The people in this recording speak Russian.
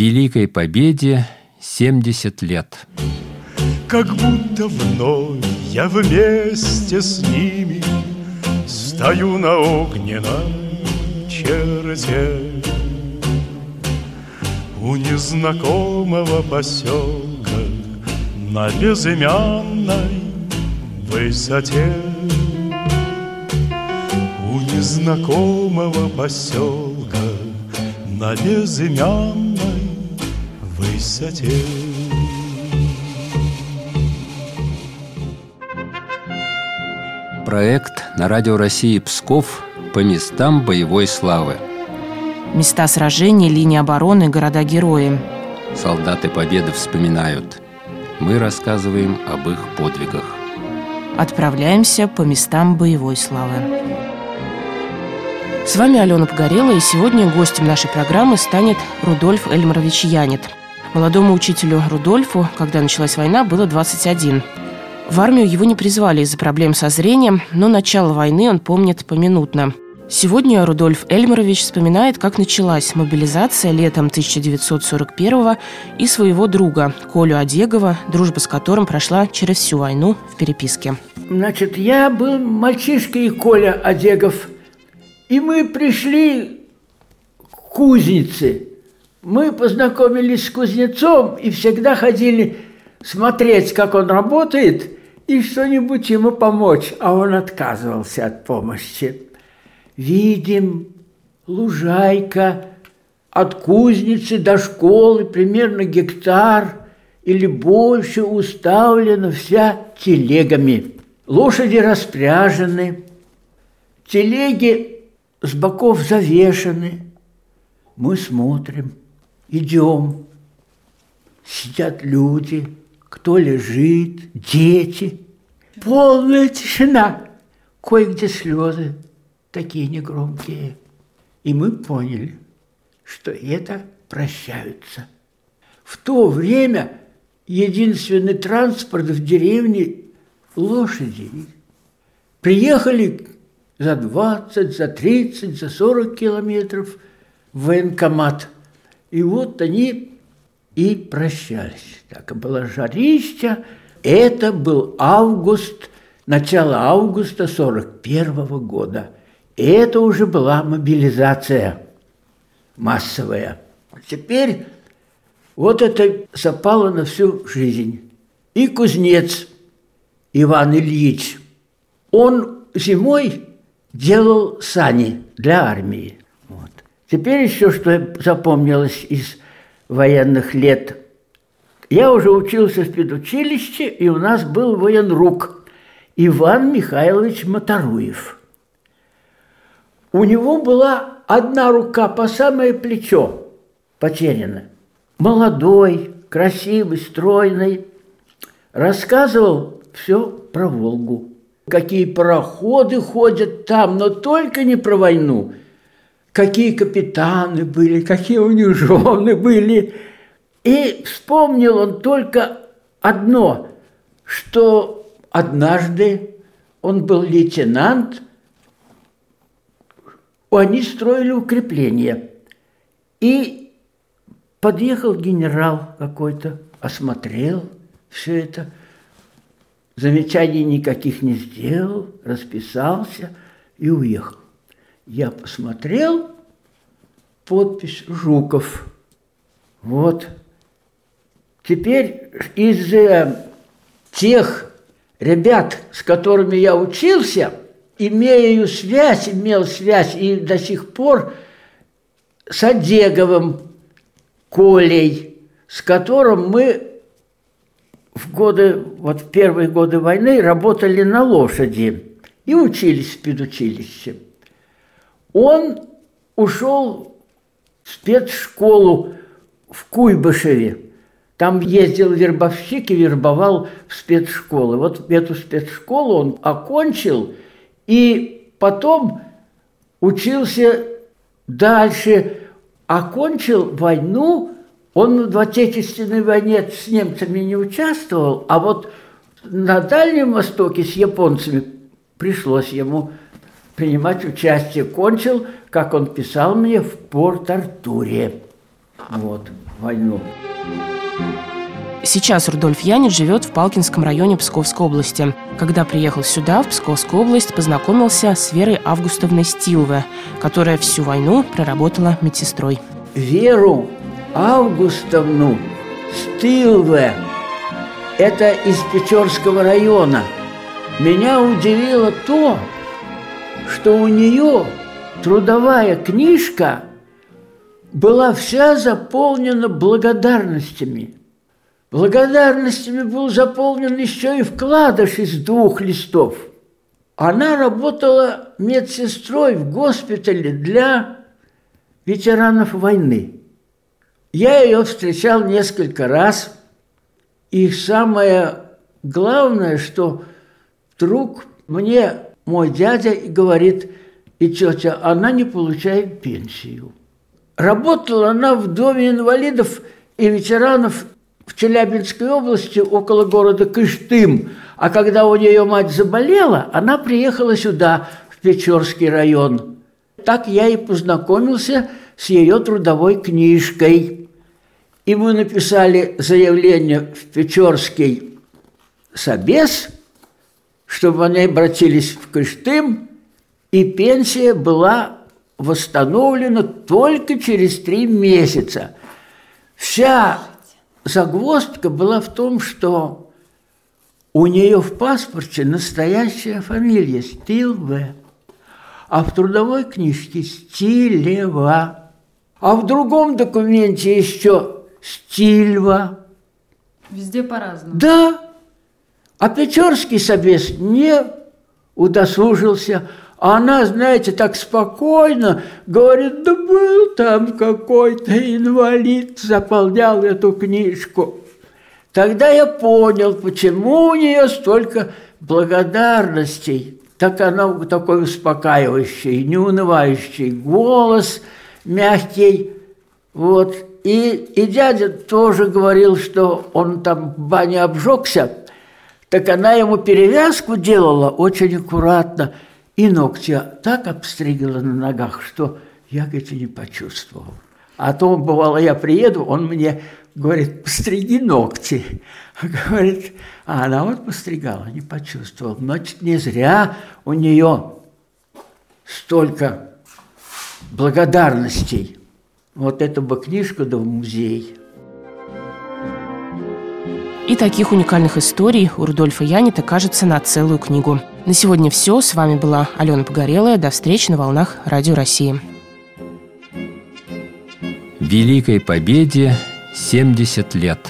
Великой Победе 70 лет. Как будто вновь я вместе с ними Стою на огненной черте У незнакомого поселка На безымянной высоте У незнакомого поселка На безымянной высоте Проект на радио России Псков по местам боевой славы. Места сражений, линии обороны, города-герои. Солдаты Победы вспоминают. Мы рассказываем об их подвигах. Отправляемся по местам боевой славы. С вами Алена Погорела, и сегодня гостем нашей программы станет Рудольф Эльмарович Янит. Молодому учителю Рудольфу, когда началась война, было 21. В армию его не призвали из-за проблем со зрением, но начало войны он помнит поминутно. Сегодня Рудольф Эльмарович вспоминает, как началась мобилизация летом 1941 и своего друга Колю Одегова, дружба с которым прошла через всю войну в переписке. Значит, я был мальчишкой Коля Одегов, и мы пришли к кузнице. Мы познакомились с кузнецом и всегда ходили смотреть, как он работает – и что-нибудь ему помочь, а он отказывался от помощи. Видим, лужайка от кузницы до школы примерно гектар или больше уставлена вся телегами. Лошади распряжены, телеги с боков завешаны. Мы смотрим, идем, сидят люди – кто лежит, дети. Полная тишина. Кое-где слезы, такие негромкие. И мы поняли, что это прощаются. В то время единственный транспорт в деревне – лошади. Приехали за 20, за 30, за 40 километров в военкомат. И вот они и прощались. Так было жарища. Это был август, начало августа 41 -го года. И это уже была мобилизация массовая. Теперь вот это запало на всю жизнь. И кузнец Иван Ильич, он зимой делал сани для армии. Теперь еще что запомнилось из военных лет. Я уже учился в педучилище, и у нас был военрук Иван Михайлович Моторуев. У него была одна рука по самое плечо потеряна. Молодой, красивый, стройный. Рассказывал все про Волгу. Какие пароходы ходят там, но только не про войну – какие капитаны были, какие у них жены были. И вспомнил он только одно, что однажды он был лейтенант, они строили укрепление. И подъехал генерал какой-то, осмотрел все это, замечаний никаких не сделал, расписался и уехал. Я посмотрел, подпись Жуков. Вот. Теперь из э, тех ребят, с которыми я учился, имею связь, имел связь и до сих пор с Одеговым Колей, с которым мы в годы, вот в первые годы войны работали на лошади и учились в педучилище. Он ушел в спецшколу в Куйбышеве. Там ездил вербовщик и вербовал в спецшколы. Вот эту спецшколу он окончил и потом учился дальше. Окончил войну, он в Отечественной войне с немцами не участвовал, а вот на Дальнем Востоке с японцами пришлось ему принимать участие. Кончил, как он писал мне, в Порт-Артуре. Вот. войну. Сейчас Рудольф Янит живет в Палкинском районе Псковской области. Когда приехал сюда, в Псковскую область, познакомился с Верой Августовной Стилве, которая всю войну проработала медсестрой. Веру Августовну Стилве, это из Печорского района, меня удивило то, что у нее трудовая книжка была вся заполнена благодарностями – Благодарностями был заполнен еще и вкладыш из двух листов. Она работала медсестрой в госпитале для ветеранов войны. Я ее встречал несколько раз, и самое главное, что вдруг мне мой дядя говорит, и тетя, она не получает пенсию. Работала она в доме инвалидов и ветеранов в Челябинской области около города Кыштым. А когда у нее мать заболела, она приехала сюда, в Печорский район. Так я и познакомился с ее трудовой книжкой. И мы написали заявление в Печорский собес, чтобы они обратились в Кыштым, и пенсия была восстановлена только через три месяца. Вся загвоздка была в том, что у нее в паспорте настоящая фамилия Стилве, а в трудовой книжке Стилева, а в другом документе еще Стильва. Везде по-разному. Да, а Печорский собес не удосужился а она, знаете, так спокойно говорит, да был там какой-то инвалид, заполнял эту книжку. Тогда я понял, почему у нее столько благодарностей. Так она такой успокаивающий, неунывающий голос, мягкий. Вот. И, и дядя тоже говорил, что он там в бане обжегся, так она ему перевязку делала очень аккуратно – и ногти так обстригала на ногах, что я, говорит, не почувствовал. А то, бывало, я приеду, он мне говорит, постриги ногти. Говорит, а она вот постригала, не почувствовал. Значит, не зря у нее столько благодарностей. Вот эту бы книжку да в музей. И таких уникальных историй у Рудольфа Янита кажется на целую книгу. На сегодня все. С вами была Алена Погорелая. До встречи на волнах Радио России. Великой Победе 70 лет.